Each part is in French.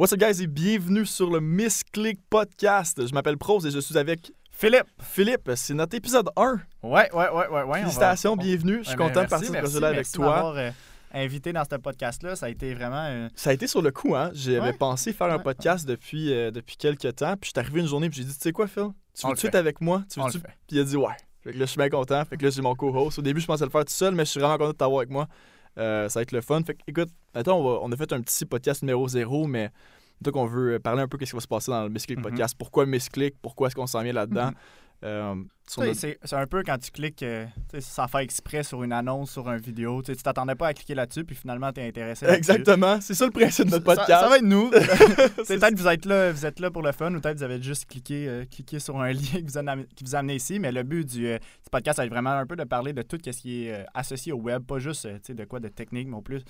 What's up, guys, et bienvenue sur le Miss Click Podcast. Je m'appelle Prose et je suis avec Philippe. Philippe. C'est notre épisode 1. Ouais, ouais, ouais, ouais. ouais on va- Félicitations, on- bienvenue. Je suis Ouais, content de partir merci, projet-là avec toi. euh, invité dans ce podcast-là. Ça a été vraiment. euh, Ça a été sur le coup, hein. J'avais Ouais. pensé faire un podcast depuis, euh, depuis quelques temps. Puis je suis arrivé une journée puis j'ai dit, tu sais quoi, Phil? Tu On veux le tout fait. avec moi? Tu on veux le fait. Puis il a dit ouais. Fait que là, je suis bien content. Fait que là, j'ai mon co-host. Au début, je pensais le faire tout seul, mais je suis vraiment content de t'avoir avec moi. Euh, ça va être le fun. Fait que, écoute, maintenant, on, va- on a fait un petit podcast numéro 0, mais donc on veut parler un peu de ce qui va se passer dans le Miss Click Mhm. podcast. Pourquoi Miss Click? Pourquoi est-ce qu'on s'en vient là-dedans? Mhm. Euh, C'est un peu quand tu cliques euh, sans faire exprès sur une annonce, sur une vidéo. Tu t'attendais pas à cliquer là-dessus, puis finalement, tu es intéressé. Exactement. C'est ça le principe de notre Ça- podcast. Ça, va être nous. Peut-être que vous êtes là, vous êtes là pour le fun, ou peut-être que vous avez juste cliqué, euh, cliqué sur un lien qui vous, a, qui vous a amené ici. Mais le but du, euh, du podcast, c'est vraiment un peu de parler de tout ce qui est euh, associé au web, pas juste de quoi de technique, mais au plus,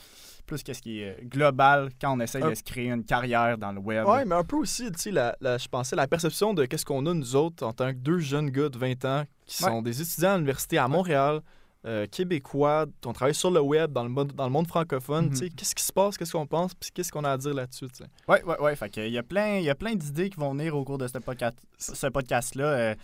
plus ce qui est global quand on essaye Un- de se créer une carrière dans le web. Ouais, mais un peu aussi, la, la- je pensais la perception de qu'est-ce qu'on a nous autres en tant que deux jeunes gars de 20 ans qui Ouais. sont des étudiants à l'université à Montréal, euh, québécois, on travaille sur le web, dans le monde, dans le monde francophone, tu sais, qu'est-ce qui se passe, qu'est-ce qu'on pense, puis qu'est-ce qu'on a à dire là-dessus, ouais. Fait que il y a plein, il y a plein d'idées qui vont venir au cours de ce podcast, ce podcast-là.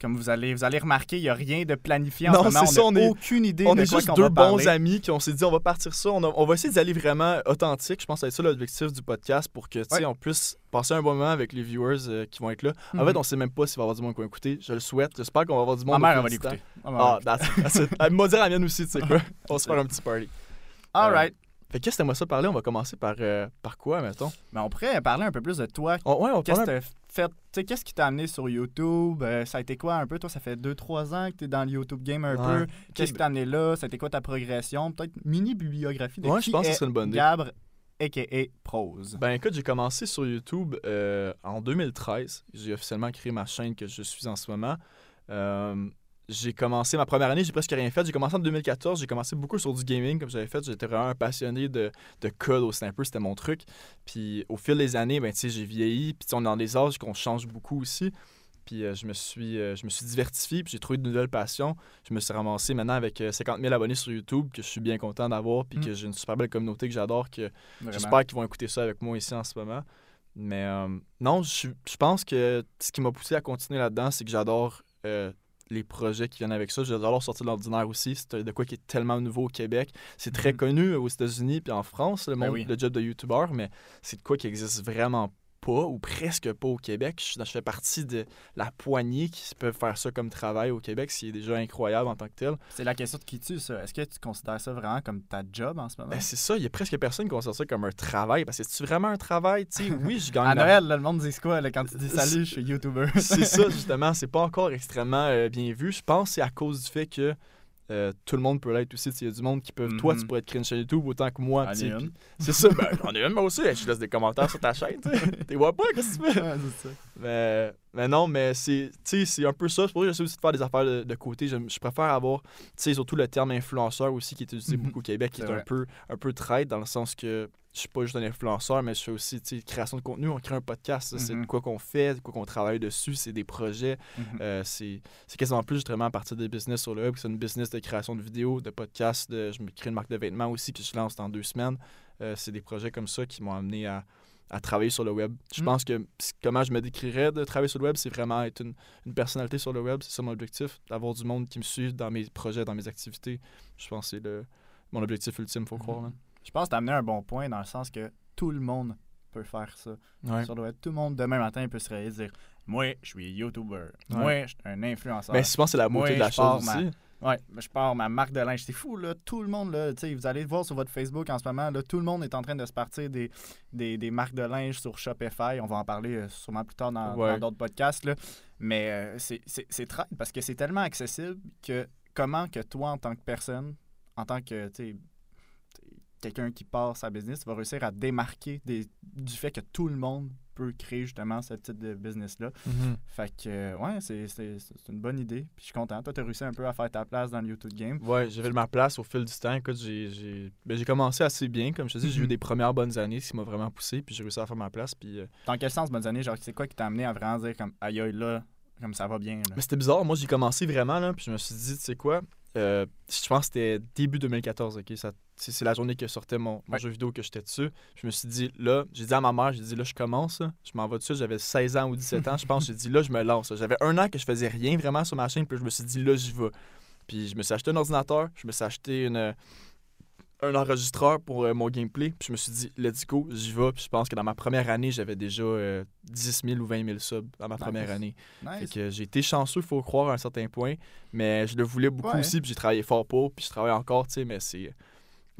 Euh, comme vous allez, vous allez remarquer, il n'y a rien de planifié en Non, ce moment. c'est ça, on n'a aucune idée On de est quoi juste deux va bons parler. amis qui on s'est dit on va partir ça, on, a- on va essayer d'aller vraiment authentique, je pense que c'est ça l'objectif du podcast pour que, Ouais. on puisse passer un bon moment avec les viewers euh, qui vont être là. En Mhm. fait, on sait même pas s'il va y avoir du monde qui va écouter, je le souhaite, j'espère qu'on va avoir du Ma monde. mère, au elle va l'écouter. Ma mère Ah. Elle m'a dit la mienne aussi, tu sais quoi. On se faire un petit party. All right. Fait que qu'est-ce que t'aimerais ça parler? On va commencer par, euh, par quoi, mettons? Mais on pourrait parler un peu plus de toi. Oh, ouais, on Qu'est-ce que fait? tu sais, Qu'est-ce qui t'a amené sur YouTube? Euh, ça a été quoi un peu? Toi, ça fait 2-3 ans que tu es dans le YouTube game un Ouais. peu. Qu'est-ce qui t'a amené là? Ça a été quoi ta progression? Peut-être mini bibliographie de Ouais, qui je pense que est ce serait une bonne idée. Gabre, a.k.a. Prose. Ben écoute, j'ai commencé sur YouTube euh, en 2013. J'ai officiellement créé ma chaîne que je suis en ce moment. Euh, j'ai commencé ma première année, j'ai presque rien fait. J'ai commencé en 2014, j'ai commencé beaucoup sur du gaming comme j'avais fait. J'étais vraiment un passionné de, de code au sniper, c'était mon truc. Puis au fil des années, ben tu sais, j'ai vieilli. Puis on est dans des âges qu'on change beaucoup aussi. Puis euh, je, me suis, euh, je me suis diversifié, puis j'ai trouvé de nouvelles passions. Je me suis ramassé maintenant avec euh, 50 000 abonnés sur YouTube, que je suis bien content d'avoir, puis Mm. que j'ai une super belle communauté que j'adore, que. J'espère qu'ils vont écouter ça avec moi ici en ce moment. Mais euh, non, je, je pense que ce qui m'a poussé à continuer là-dedans, c'est que j'adore euh, les projets qui viennent avec ça. J'adore sortir de l'ordinaire aussi. C'est de quoi qui est tellement nouveau au Québec. C'est très Mhm. connu aux États-Unis puis en France, le, Ben monde, oui. le job de YouTuber, mais c'est de quoi qui existe vraiment pas ou presque pas au Québec. Je, je fais partie de la poignée qui peuvent faire ça comme travail au Québec, ce qui est déjà incroyable en tant que tel. C'est la question de qui tue, ça. Est-ce que tu considères ça vraiment comme ta job en ce moment? Ben, c'est ça, il y a presque personne qui considère ça comme un travail. Parce que c'est vraiment un travail, tu sais. Oui, je gagne à Noël, là, le monde dit quoi là, quand tu dis salut, je suis YouTuber? c'est ça, justement. C'est pas encore extrêmement euh, bien vu. Je pense que c'est à cause du fait que euh, tout le monde peut l'être aussi. Il y a du monde qui peut. Toi, tu Mhm. pourrais être créer une chaîne YouTube autant que moi. C'est ça. Ben, j'en ai une, moi aussi. Je laisse des commentaires sur ta chaîne. T'es vois pas, qu'est-ce que tu fais? Ouais, c'est ça. Mais, mais non, mais c'est tu sais, c'est un peu ça. C'est pour ça que j'essaie aussi de faire des affaires de, de côté. Je, je préfère avoir, surtout le terme influenceur aussi qui est utilisé Mhm. beaucoup au Québec, qui est, un peu, un peu traite dans le sens que je suis pas juste un influenceur, mais je fais aussi, création de contenu. On crée un podcast, c'est Mhm. quoi qu'on fait, quoi qu'on travaille dessus, c'est des projets. Euh, c'est c'est quasiment plus justement à partir des business sur le web. C'est une business de création de vidéos, de podcasts. De, je me crée une marque de vêtements aussi, puis je lance dans deux semaines. Euh, c'est des projets comme ça qui m'ont amené à, à travailler sur le web. Je Mm. pense que comment je me décrirais de travailler sur le web, c'est vraiment être une, une personnalité sur le web. C'est ça mon objectif, d'avoir du monde qui me suit dans mes projets, dans mes activités. Je pense que c'est le, mon objectif ultime, faut croire. man. Je pense que tu as amené un bon point dans le sens que tout le monde peut faire ça. Ouais. Sur le web, tout le monde, demain matin, peut se réveiller et dire Moi, je suis YouTuber. Ouais. Moi, je suis un influenceur. Mais je pense que c'est la beauté de la chose ma- aussi. Ouais, je pars ma marque de linge. C'est fou, là. Tout le monde, là, tu sais, vous allez voir sur votre Facebook en ce moment, là, tout le monde est en train de se partir des, des, des marques de linge sur Shopify. On va en parler euh, sûrement plus tard dans Ouais. d'autres podcasts, là. Mais euh, c'est- traite parce que c'est tellement accessible que comment que toi, en tant que personne, en tant que, tu sais, quelqu'un qui part sa business, va réussir à démarquer des, du fait que tout le monde peut créer justement ce type de business-là. Mhm. Fait que, euh, ouais, c'est une bonne idée. Puis je suis content. Toi, tu as réussi un peu à faire ta place dans le YouTube game. Ouais, j'avais ma place au fil du temps. Écoute, j'ai j'ai ben, j'ai commencé assez bien. Comme je te dis, j'ai eu Mhm. des premières bonnes années, ce qui m'a vraiment poussé. Puis j'ai réussi à faire ma place. Puis, euh, Dans quel sens, bonnes années? Genre, c'est quoi qui t'a amené à vraiment dire, comme, aïe, aïe, là, comme ça va bien, là? Mais c'était bizarre. Moi, j'ai commencé vraiment, là, puis je me suis dit, tu sais quoi, euh, je pense que c'était début 2014, OK? Ça, c'est c'est la journée que sortait mon, mon Ouais. jeu vidéo que j'étais dessus. Je me suis dit, là, j'ai dit à ma mère, j'ai dit, là, je commence, je m'en vais dessus. J'avais 16 ans ou 17 ans, je pense. J'ai dit, là, je me lance. J'avais un an que je faisais rien vraiment sur ma chaîne, puis je me suis dit, là, j'y vais. Puis je me suis acheté un ordinateur, je me suis acheté une, un enregistreur pour euh, mon gameplay, puis je me suis dit, let's go, j'y vais. Puis je pense que dans ma première année, j'avais déjà euh, 10 000 ou 20 000 subs dans ma Nice. première année. Fait Nice. que j'ai été chanceux, il faut croire, à un certain point. Mais je le voulais beaucoup Ouais. aussi, puis j'ai travaillé fort pour, puis je travaille encore, tu sais, mais c'est.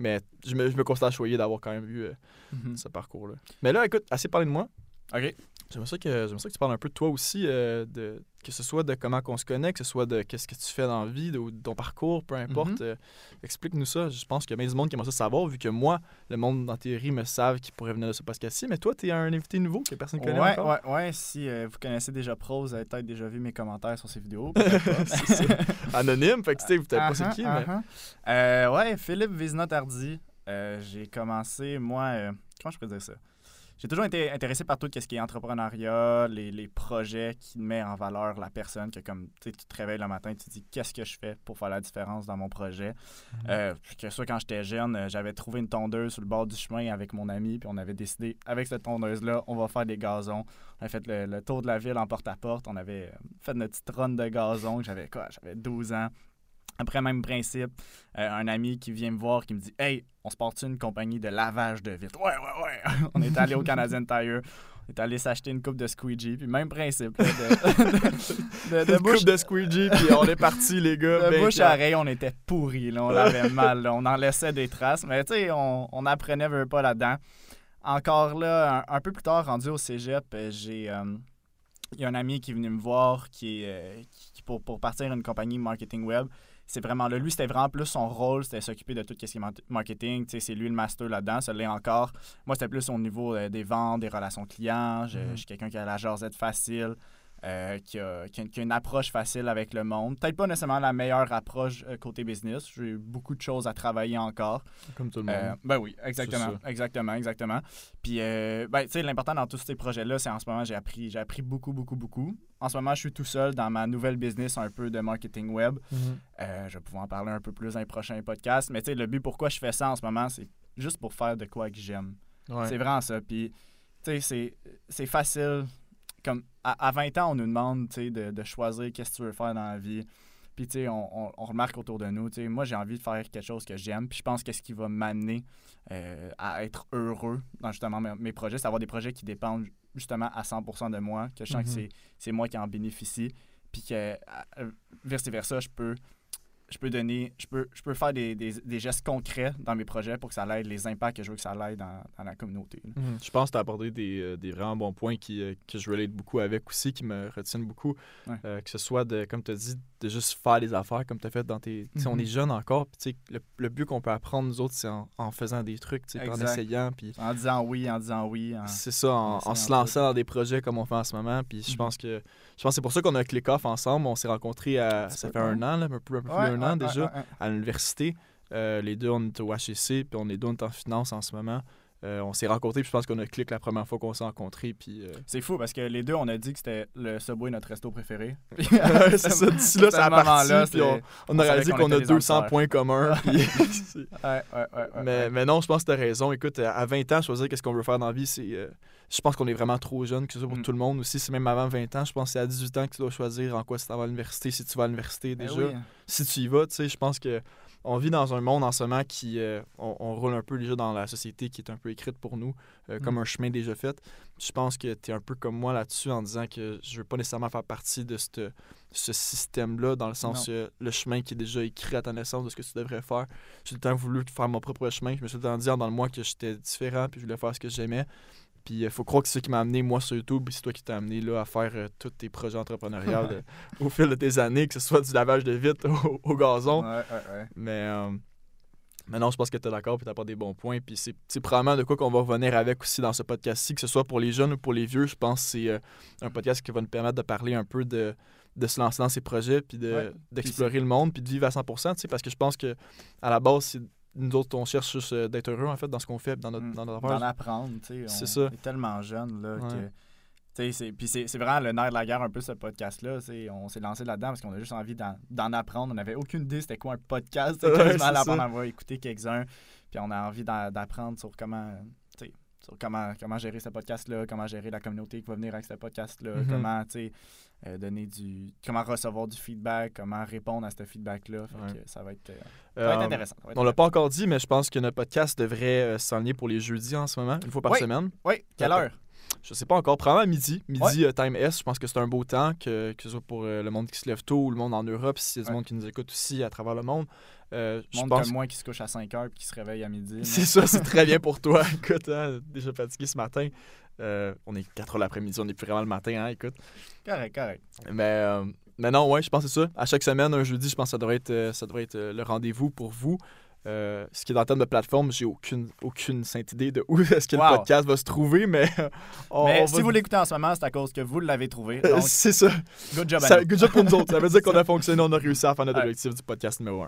Mais je me, je me considère choyé d'avoir quand même eu euh, Mhm. ce parcours-là. Mais là, écoute, assez parlé de moi. OK. J'aimerais ça, que, ça que tu parles un peu de toi aussi, euh, de, que ce soit de comment on se connaît, que ce soit de qu'est-ce que tu fais dans la vie, de, de ton parcours, peu importe. Mhm. euh, Explique-nous ça. Je pense qu'il y a bien du monde qui aimerait ça savoir, vu que moi, le monde, en théorie, me savent qui pourrait venir de ce podcast-ci. Mais toi, tu es un invité nouveau que personne ne connaît Ouais, encore? ouais, ouais. Si euh, vous connaissez déjà Pro, vous avez peut-être déjà vu mes commentaires sur ces vidéos. Anonyme, fait que tu sais, vous savez pas c'est Uh-huh, qui, mais. uh-huh. Euh, ouais, Philippe Vizina-Tardy. Euh, j'ai commencé, moi, comment je peux dire ça? J'ai toujours été intéressé par tout ce qui est entrepreneuriat, les, les projets qui mettent en valeur la personne, que comme tu te réveilles le matin, tu te dis qu'est-ce que je fais pour faire la différence dans mon projet? Euh, puis que ça, quand j'étais jeune, euh, j'avais trouvé une tondeuse sur le bord du chemin avec mon ami, puis on avait décidé, avec cette tondeuse-là, on va faire des gazons. On a fait le, le tour de la ville en porte-à-porte. On avait euh, fait notre petite run de gazon. J'avais quoi? J'avais 12 ans. Après, même principe, euh, un ami qui vient me voir qui me dit Hey, on se porte une compagnie de lavage de vitres? Ouais, ouais, ouais. on est allé au Canadian Tire. On est allé s'acheter une coupe de squeegee. Puis même principe. là, de, de, bouche, coupe de squeegee, puis on est parti, les gars. de ben bouche à oreille, on était pourris. Là, on l'avait mal. là. On en laissait des traces. Mais tu sais, on, on apprenait veut pas là-dedans. Encore là, un, un peu plus tard, rendu au cégep, euh, j'ai. euh, il y a un ami qui est venu me voir qui euh, qui- pour, pour partir une compagnie marketing web. C'est vraiment là. Lui, c'était vraiment plus son rôle, c'était s'occuper de tout ce qui est mar- marketing. Tu sais, c'est lui le master là-dedans, ça l'est encore. Moi, c'était plus au niveau euh, des ventes, des relations clients. Je, Mhm. je suis quelqu'un qui a la jasette facile, euh, qui, a, qui a- qui a une approche facile avec le monde. Peut-être pas nécessairement la meilleure approche euh, côté business. J'ai beaucoup de choses à travailler encore. Comme tout le monde. Euh, ben oui, exactement, exactement, exactement. Puis, ben, tu sais, l'important dans tous ces projets-là, c'est en ce moment, j'ai appris, j'ai appris beaucoup, beaucoup, beaucoup. En ce moment, je suis tout seul dans ma nouvelle business un peu de marketing web. Mhm. Je vais pouvoir en parler un peu plus dans les prochains podcasts. Mais tu sais, le but pourquoi je fais ça en ce moment, c'est juste pour faire de quoi que j'aime. Ouais. C'est vraiment ça. Puis, tu sais, c'est facile. Comme à, à 20 ans, on nous demande, de, de choisir qu'est-ce que tu veux faire dans la vie. Puis, tu sais, on, on- on remarque autour de nous, tu sais, moi, j'ai envie de faire quelque chose que j'aime. Puis, je pense que ce qui va m'amener euh, à être heureux dans justement mes, mes projets, c'est avoir des projets qui dépendent justement à 100% de moi, que je sens que Mhm. c'est- c'est moi qui en bénéficie. Puis que, euh, vice-versa, je peux je peux donner, je peux, je peux faire des, des, des gestes concrets dans mes projets pour que ça l'aide, les impacts que je veux que ça l'aide dans, dans la communauté. Mhm. Je pense que tu as abordé des, euh, des vraiment bons points qui, euh, que je relate beaucoup avec aussi, qui me retiennent beaucoup. Ouais. Euh, que ce soit, de, comme tu as dit, de juste faire des affaires comme tu as fait dans tes. sais, On Mhm. est jeunes encore, puis le, le but qu'on peut apprendre, nous autres, c'est en, en faisant des trucs, en essayant. Puis En disant oui, en disant oui. en- c'est ça, en, se lançant dans des projets comme on fait en ce moment. Puis je Mhm. pense que je pense c'est pour ça qu'on a click off ensemble. On s'est rencontrés à. Ça fait un an, là, un peu, un peu plus Ouais, d'un an déjà, à l'université. Euh, les deux, on est au HEC, puis on est deux, on est en finance en ce moment. Euh, on s'est rencontrés, puis je pense qu'on a click la première fois qu'on s'est rencontrés. Puis, euh, C'est fou parce que les deux, on a dit que c'était le Subway notre resto préféré. C'est ça, d'ici là, à ça a parti, puis on, on a réalisé qu'on a était des 200 amateurs. points communs. puis c'est- Ouais, ouais, ouais, ouais, mais, mais non, je pense que tu as raison. Écoute, à 20 ans, choisir qu'est-ce qu'on veut faire dans la vie, c'est. euh, je pense qu'on est vraiment trop jeune, que ce soit pour Mm. tout le monde aussi. C'est même avant 20 ans. Je pense que c'est à 18 ans que tu dois choisir en quoi tu t'en vas à l'université, si tu vas à l'université Ben déjà. oui. Si tu y vas, tu sais, je pense que on vit dans un monde en ce moment qui. euh, on, on roule un peu déjà dans la société qui est un peu écrite pour nous, euh, comme Mm. un chemin déjà fait. Je pense que tu es un peu comme moi là-dessus en disant que je veux pas nécessairement faire partie de cette- ce système-là, dans le sens euh, le chemin qui est déjà écrit à ta naissance de ce que tu devrais faire. J'ai tout le temps voulu faire mon propre chemin. Je me suis tout le temps dit dans le mois que j'étais différent puis je voulais faire ce que j'aimais. Puis il faut croire que c'est ça qui m'a amené, moi, sur YouTube, puis c'est toi qui t'as amené là, à faire euh, tous tes projets entrepreneuriaux euh, au fil de tes années, que ce soit du lavage de vitres au, au gazon. Ouais, ouais, ouais. Mais, euh, mais non, je pense que tu es d'accord puis tu pas des bons points. Puis c'est probablement de quoi qu'on va revenir avec aussi dans ce podcast-ci, que ce soit pour les jeunes ou pour les vieux. Je pense que c'est euh, un podcast qui va nous permettre de parler un peu de, de se lancer dans ces projets puis de- d'explorer le monde puis de vivre à 100%. tu sais, Parce que je pense que à la base, c'est- nous autres, on cherche juste euh, d'être heureux en fait dans ce qu'on fait, dans notre, Mm. dans notre D'en apprendre, tu sais. C'est on ça. est tellement jeune, là, Ouais. que Tu sais, c'est- Puis c'est vraiment le nerf de la guerre, un peu, ce podcast-là. On s'est lancé là-dedans parce qu'on a juste envie d'en apprendre. On n'avait aucune idée c'était quoi un podcast. C'était Ouais, on va écouter quelques-uns. Puis on a envie d'apprendre sur comment. tu sais, Sur comment, comment gérer ce podcast-là, comment gérer la communauté qui va venir avec ce podcast-là, Mhm. comment tu sais, euh, donner du. comment recevoir du feedback, comment répondre à ce feedback-là. Ouais. ça va être, euh, ça va être Euh, intéressant. va être On l'a pas encore dit, mais je pense que notre podcast devrait euh, s'enligner pour les jeudis en ce moment, une fois par Oui. semaine. Oui, quelle heure? Je sais pas encore, probablement à midi. Midi, time S, je pense que c'est un beau temps, que, que ce soit pour le monde qui se lève tôt ou le monde en Europe, si c'est du Ouais. monde qui nous écoute aussi à travers le monde. Euh, je pense comme moi qui se couche à 5 heures et qui se réveille à midi. C'est ça, c'est très bien pour toi. Écoute, hein, déjà fatigué ce matin. Euh, on est 4 heures l'après-midi, on est plus vraiment le matin, hein, écoute. Correct, correct. Mais, euh, mais non, ouais, je pense que c'est ça. À chaque semaine, un jeudi, je pense que ça devrait être, euh, ça devrait être le rendez-vous pour vous. Euh, ce qui est en termes de plateforme, j'ai aucune, aucune sainte idée de où est-ce que Wow. le podcast va se trouver, mais on, Mais on si va- vous l'écoutez en ce moment, c'est à cause que vous l'avez trouvé. C'est ça. good job ça good job pour nous autres. Ça veut dire qu'on a fonctionné, on a réussi à faire notre Ouais. objectif du podcast numéro 1.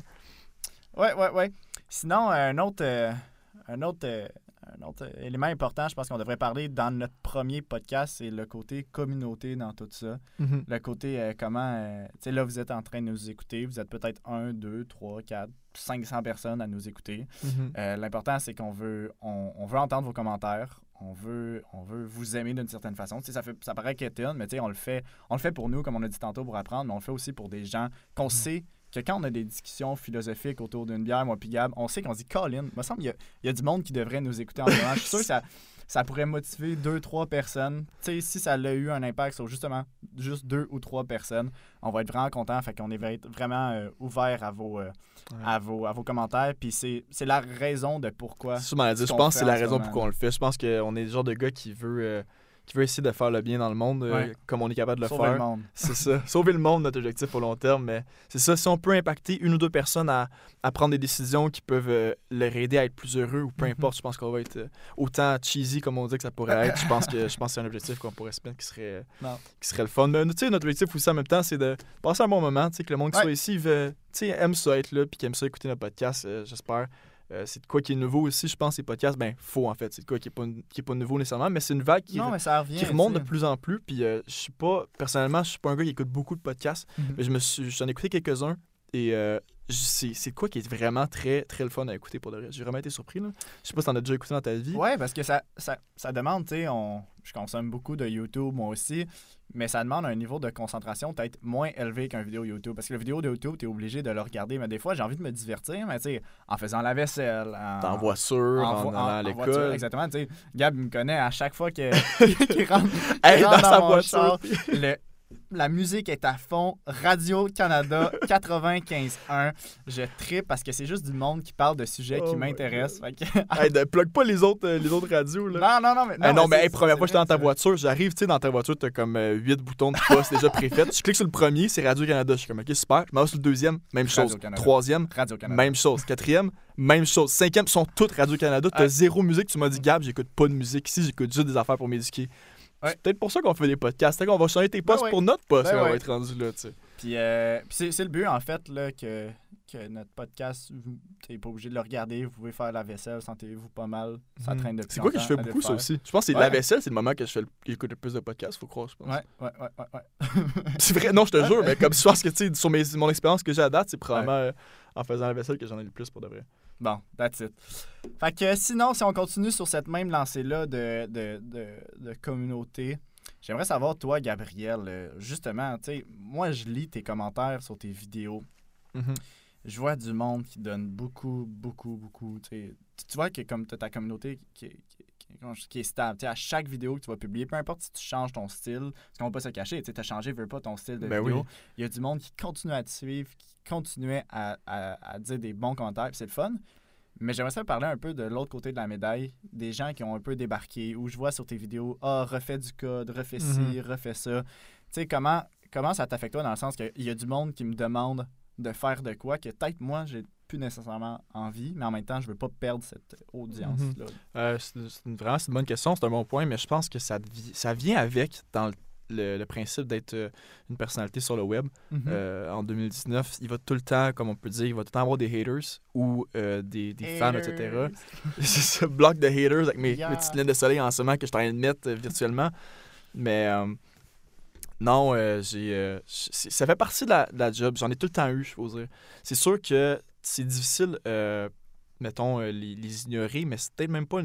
Ouais, ouais, ouais. Sinon, un autre, un autre, un autre élément important, je pense qu'on devrait parler dans notre premier podcast, c'est le côté communauté dans tout ça. Le côté euh, comment. euh, tu sais, là, vous êtes en train de nous écouter. Vous êtes peut-être 1, 2, 3, 4, 500 personnes à nous écouter. Euh, L'important, c'est qu'on veut, on, on veut entendre vos commentaires. On veut, on veut vous aimer d'une certaine façon. Tu sais, ça, fait, ça paraît quétaine, mais tu sais, on le fait, on le fait pour nous, comme on a dit tantôt, pour apprendre, mais on le fait aussi pour des gens qu'on sait que quand on a des discussions philosophiques autour d'une bière, moi puis Gab, on sait qu'on se dit Colin. Il me semble qu'il y a, il y a du monde qui devrait nous écouter en ce moment. Je suis sûr que ça, ça pourrait motiver deux, trois personnes. Tu sais, si ça a eu un impact sur justement juste deux ou trois personnes, on va être vraiment content. Fait qu'on est va être vraiment euh, ouvert à vos, euh, Ouais. à vos, à vos commentaires. Puis c'est la raison de pourquoi. C'est Je pense que c'est la raison pourquoi on le fait. Je pense qu'on est le genre de gars qui veut, euh, qui veut essayer de faire le bien dans le monde euh, comme on est capable de le Sauver faire. le monde. C'est ça. Sauver le monde, notre objectif au long terme. Mais c'est ça. Si on peut impacter une ou deux personnes à, à prendre des décisions qui peuvent euh, leur aider à être plus heureux ou peu Mhm. importe, je pense qu'on va être euh, autant cheesy comme on dit que ça pourrait être. Je pense que, je pense que c'est un objectif qu'on pourrait se mettre qui serait, qui serait le fun. Mais tu sais, notre objectif aussi en même temps, c'est de passer un bon moment. Tu sais, que le monde qui Ouais. soit ici veut, tu sais, aime ça être là puis qui aime ça écouter notre podcast, j'espère. Euh, c'est de quoi qui est nouveau aussi, je pense, ces podcasts. Ben, faux en fait. C'est de quoi qui est pas, qui est pas nouveau nécessairement, mais c'est une vague qui, non, mais ça revient. qui remonte de plus en plus. Puis euh, je suis pas, personnellement, je suis pas un gars qui écoute beaucoup de podcasts, Mhm. mais je me suis, j'en ai écouté quelques-uns et euh, c'est, quoi qui est vraiment très, très le fun à écouter pour de vrai? J'ai vraiment été surpris. Là. Je sais pas si t'en as déjà écouté dans ta vie. Ouais, parce que ça, ça, ça demande, tu sais, on, je consomme beaucoup de YouTube, moi aussi, mais ça demande un niveau de concentration peut-être moins élevé qu'un vidéo YouTube. Parce que la vidéo de YouTube, tu es obligé de le regarder, mais des fois, j'ai envie de me divertir, mais tu sais, en faisant la vaisselle, en, T'es en voiture, en, à en voiture, l'école. exactement. Tu sais, Gab me connaît à chaque fois que- qu'il rentre, Hey, dans sa voiture. char, le- la musique est à fond. Radio-Canada 95.1. Je tripe parce que c'est juste du monde qui parle de sujets Oh qui my m'intéressent. Que- hey, ne plug pas les autres, euh, les autres radios. Là. non, non, non, mais. Hey, non, mais hey, première fois que j'étais dans ta voiture, j'arrive, tu sais, dans ta voiture, t'as comme 8 boutons de poste déjà préfaits. Je clique sur le premier, c'est Radio-Canada. Je suis comme, ok, super. Je m'en vais sur le deuxième, même chose. Troisième, Radio-Canada. même chose. Quatrième, même chose. Cinquième, sont toutes Radio-Canada. T'as zéro musique. Tu m'as dit, Gab, j'écoute pas de musique ici, j'écoute juste des affaires pour m'éduquer. Ouais. C'est peut-être pour ça qu'on fait des podcasts. C'est qu'on va changer tes postes Ben ouais. pour notre poste Ben on va être rendu là, tu sais. Puis, euh, puis c'est, le but, en fait, là, que, que notre podcast, vous n'êtes pas obligé de le regarder. Vous pouvez faire la vaisselle, sentez-vous pas mal. Ça traîne depuis C'est quoi que je fais beaucoup, ça aussi. Je pense que c'est la vaisselle, c'est le moment que je fais le, j'écoute le plus de podcasts, faut croire, je pense. Ouais, ouais, ouais, ouais. ouais. C'est vrai, non, je te jure, mais comme je pense que, tu sais, sur mes- mon expérience que j'ai à date, c'est probablement euh, en faisant la vaisselle que j'en ai le plus pour de vrai. Bon, that's it. Fait que sinon, si on continue sur cette même lancée-là de, de, de, de communauté, j'aimerais savoir, toi, Gabriel, euh, justement, tu sais, moi, je lis tes commentaires sur tes vidéos. Mhm. je vois du monde qui donne beaucoup, beaucoup, beaucoup. Tu, vois que comme tu as ta communauté qui, qui- est stable. À chaque vidéo que tu vas publier, peu importe si tu changes ton style, parce qu'on va pas se cacher, tu as changé, veux pas ton style de Ben vidéo. oui. Il y a du monde qui continue à te suivre, qui continuait à, à- à dire des bons commentaires, c'est le fun. Mais j'aimerais ça parler un peu de l'autre côté de la médaille, des gens qui ont un peu débarqué, où je vois sur tes vidéos, ah, refais du code, refais ci, Mhm. refais ça. Tu sais, comment, comment ça t'affecte toi dans le sens qu'il y a du monde qui me demande de faire de quoi que peut-être moi, j'ai plus nécessairement envie, mais en même temps, je veux pas perdre cette audience-là. Euh, c'est une, vraiment c'est une bonne question, c'est un bon point, mais je pense que ça, ça vient avec dans le, le- le principe d'être euh, une personnalité sur le web. Mhm. Euh, en 2019, il va tout le temps, comme on peut dire, il va tout le temps avoir des haters ou euh, des, des fans, etc. C'est ça, bloc de haters avec mes, Yeah. mes petites lunettes de soleil en ce moment que je suis en train de mettre virtuellement. Mais non, euh, j'ai, euh, ça fait partie de la, de la job. J'en ai tout le temps eu, je faut dire. C'est sûr que c'est difficile, euh, mettons, euh, les, ignorer, mais c'est peut-être même pas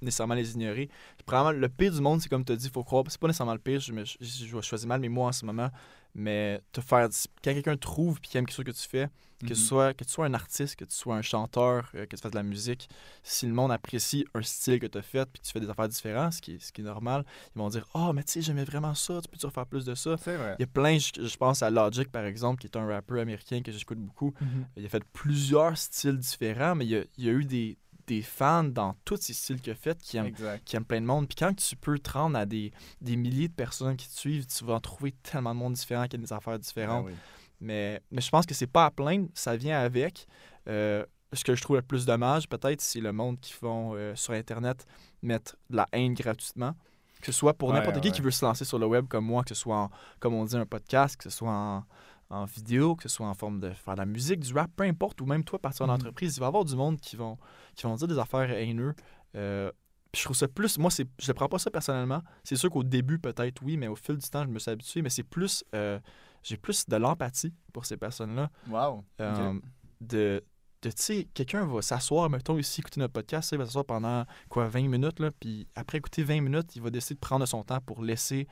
nécessairement les ignorer. Probablement, le pire du monde, c'est comme tu as dit, il faut croire. C'est pas nécessairement le pire, je, je, je vais choisir mal mes mots en ce moment, mais te faire. Quand quelqu'un trouve et aime quelque chose que tu fais, que, Mhm. ce soit, que tu sois un artiste, que tu sois un chanteur, euh, que tu fasses de la musique, si le monde apprécie un style que tu as fait puis tu fais des affaires différentes, ce qui est, ce qui est normal, ils vont dire Oh, mais tu sais, j'aimais vraiment ça, tu peux-tu refaire plus de ça? Vrai. Il y a plein, je, je pense à Logic par exemple, qui est un rappeur américain que j'écoute beaucoup. Mhm. Il a fait plusieurs styles différents, mais il y a, il y a eu des, des fans dans tous ces styles a fait qui aiment, qui aiment plein de monde. Puis quand tu peux te rendre à des, des milliers de personnes qui te suivent, tu vas en trouver tellement de monde différent qui a des affaires différentes. Ben oui. Mais, mais je pense que c'est pas à plaindre, ça vient avec. Euh, ce que je trouve le plus dommage, peut-être, c'est le monde qui vont euh, sur Internet mettre de la haine gratuitement. Que ce soit pour Ouais, n'importe qui ouais. qui veut se lancer sur le web comme moi, que ce soit, en- comme on dit, un podcast, que ce soit en, en vidéo, que ce soit en forme de faire de la musique, du rap, peu importe, ou même toi, partir en Mhm. entreprise, il va y avoir du monde qui vont, qui vont dire des affaires haineux. Euh, puis je trouve ça plus. Moi, c'est, je ne prends pas ça personnellement. C'est sûr qu'au début, peut-être, oui, mais au fil du temps, je me suis habitué. Mais c'est plus. euh, j'ai plus de l'empathie pour ces personnes-là. Wow. Euh. De. de tu sais, quelqu'un va s'asseoir, mettons ici, écouter notre podcast, il va s'asseoir pendant quoi, 20 minutes, là, puis après écouter 20 minutes, il va décider de prendre son temps pour laisser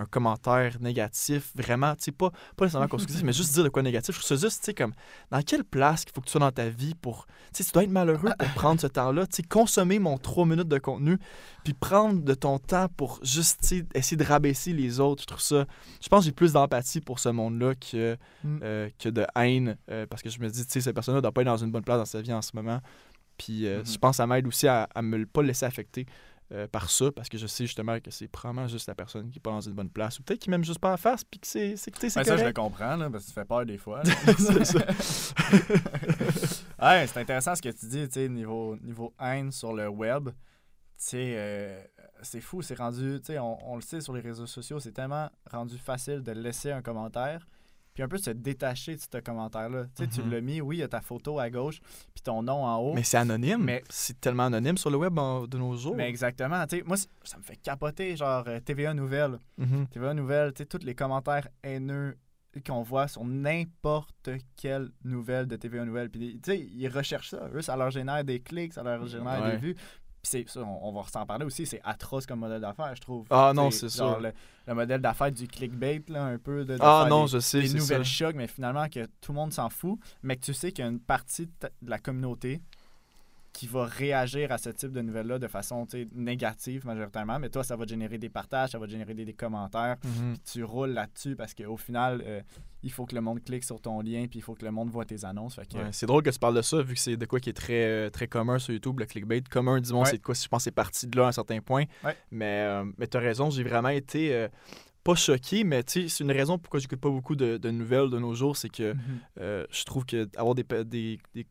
un commentaire négatif, vraiment, tu sais, pas, pas nécessairement constructif, mais juste dire de quoi négatif. Je trouve ça juste, tu sais, comme, dans quelle place qu'il faut que tu sois dans ta vie pour, tu sais, tu dois être malheureux pour prendre ce temps-là, tu sais, consommer mon 3 minutes de contenu, puis prendre de ton temps pour juste, tu sais, essayer de rabaisser les autres. Je trouve ça, je pense que j'ai plus d'empathie pour ce monde-là que, Mm. euh, que de haine, euh, parce que je me dis, tu sais, cette personne-là doit pas être dans une bonne place dans sa vie en ce moment. Puis euh, Mhm. je pense que ça m'aide aussi à, à me pas le laisser affecter euh, par ça, parce que je sais justement que c'est probablement juste la personne qui est pas dans une bonne place, ou peut-être qui m'aime juste pas en face, puis que c'est c'est Ben, ça, je le comprends, là, parce que ça fait peur des fois. C'est ça. ouais, c'est intéressant ce que tu dis, tu sais, niveau, niveau haine sur le web. Euh, c'est fou, c'est rendu, on, on le sait sur les réseaux sociaux, c'est tellement rendu facile de laisser un commentaire, puis un peu se détacher de ce commentaire-là. Tu sais, tu Mhm. l'as mis, oui, il y a ta photo à gauche, puis ton nom en haut. Mais c'est anonyme. Mais- c'est tellement anonyme sur le web en- de nos jours. Mais exactement, tu sais, moi, ça me fait capoter, genre euh, TVA Nouvelle. Mhm. TVA Nouvelle, tu sais, tous les commentaires haineux qu'on voit sur n'importe quelle nouvelle de TVA Nouvelle. Puis, tu sais, ils recherchent ça. Eux, ça leur génère des clics, ça leur génère Ouais. des vues. Puis, c'est ça, on, on va s'en parler aussi, c'est atroce comme modèle d'affaires, je trouve. Ah non, c'est sûr. Le, le modèle d'affaires du clickbait, là, un peu. De, de Ah non, des, je sais, des nouvelles ça. chocs, mais finalement que tout le monde s'en fout, mais que tu sais qu'il y a une partie de, ta- de la communauté qui va réagir à ce type de nouvelles-là de façon négative majoritairement, mais toi, ça va générer des partages, ça va générer des, des commentaires, Mhm. puis tu roules là-dessus parce qu'au final, euh, il faut que le monde clique sur ton lien, puis il faut que le monde voit tes annonces. Ouais, c'est drôle que tu parles de ça, vu que c'est de quoi qui est très, euh, très commun sur YouTube, le clickbait. Commun, dis-moi, Ouais. c'est de quoi, je pense que c'est parti de là à un certain point. Ouais. Mais, euh, mais tu as raison, j'ai vraiment été, euh, pas choqué, mais c'est une raison pourquoi j'écoute pas beaucoup de, de nouvelles de nos jours, c'est que Mhm. je trouve que avoir des, des, des,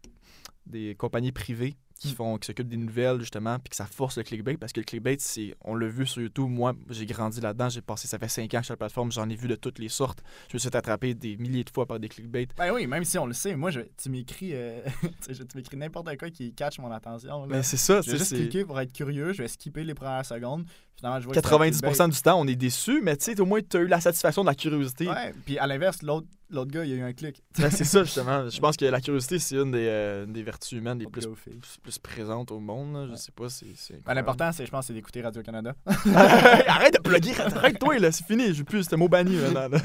des compagnies privées qui font qui s'occupent des nouvelles justement puis que ça force le clickbait parce que le clickbait c'est on l'a vu sur YouTube moi j'ai grandi là-dedans j'ai passé ça fait 5 ans sur la plateforme j'en ai vu de toutes les sortes je me suis fait attraper des milliers de fois par des clickbait Ben oui, même si on le sait, moi, je, tu m'écris euh, tu m'écris n'importe quoi qui catch mon attention. là. mais c'est ça je vais juste cliquer pour être curieux, je vais skipper les premières secondes. Finalement, je vois que c'est un 90% clickbait. du temps on est déçu mais tu sais au moins tu as eu la satisfaction de la curiosité Ouais, puis à l'inverse, l'autre l'autre gars, il a eu un clic. Ben, c'est ça justement je pense que la curiosité c'est une des, euh, des vertus humaines les plus, présentes au monde là. je sais pas c'est Ben. L'important, c'est, je pense, c'est d'écouter Radio-Canada. arrête de plugger, arrête-toi là, c'est fini, je veux plus, c'était mot banni maintenant. là.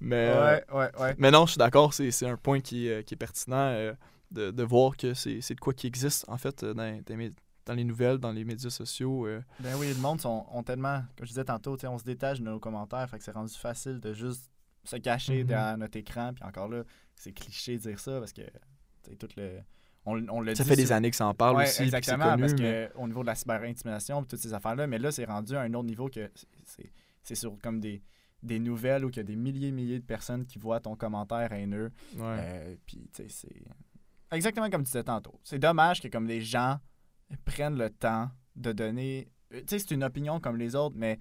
mais, euh, ouais, ouais, ouais. mais non, je suis d'accord, c'est, un point qui, est- qui est pertinent euh, de, de voir que c'est, de quoi qui existe en fait euh, dans, dans les- dans les nouvelles, dans les médias sociaux. euh. Ben oui, le monde sont, ont tellement, comme je disais tantôt, on se détache de nos commentaires, fait que c'est rendu facile de juste se cacher Mhm. derrière notre écran. Puis encore là, c'est cliché de dire ça parce que, tu sais, tout le. On, on le Ça dit fait des années que ça en parle Ouais, aussi, exactement, connu, parce mais- que au niveau de la cyber-intimidation et toutes ces affaires-là, mais là, c'est rendu à un autre niveau que c'est- sur comme des, des nouvelles où il y a des milliers et milliers de personnes qui voient ton commentaire haineux. Ouais. Euh, puis, tu sais, c'est exactement comme tu disais tantôt. C'est dommage que comme les gens prennent le temps de donner. euh, Tu sais, c'est une opinion comme les autres, mais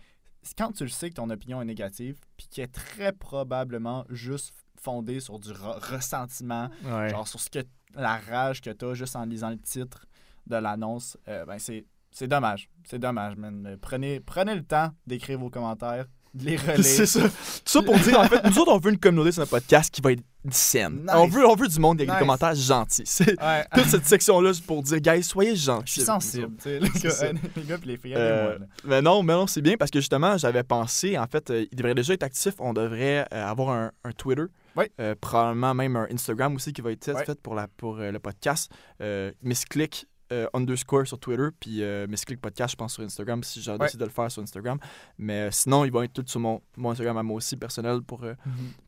quand tu le sais que ton opinion est négative, puis qui est très probablement juste fondée sur du re- ressentiment, Ouais. genre sur ce que la rage que tu as juste en lisant le titre de l'annonce, euh, ben c'est dommage. C'est dommage, man. Prenez, prenez le temps d'écrire vos commentaires, les relire. C'est ça. Ça pour dire, en fait, nous autres, on veut une communauté sur notre podcast qui va être saine. Nice. On, veut, on veut du monde avec Nice. des commentaires gentils. C'est Ouais. toute cette section-là c'est pour dire, guys, soyez gentils. Je suis sensible, les gars, les gars pis les filles, Euh. Mais non, mais non, c'est bien parce que justement, j'avais pensé, en fait, euh, il devrait déjà être actif. On devrait euh, avoir un, un Twitter. Oui. Euh, probablement même un Instagram aussi qui va être fait pour, la, pour le podcast. Euh, Misclick euh, underscore sur Twitter, puis euh, Misclick podcast, je pense, sur Instagram, si j'ai Ouais. décidé de le faire sur Instagram. Mais euh, sinon, ils vont être tous sur mon, mon Instagram à moi aussi, personnel, pour, euh,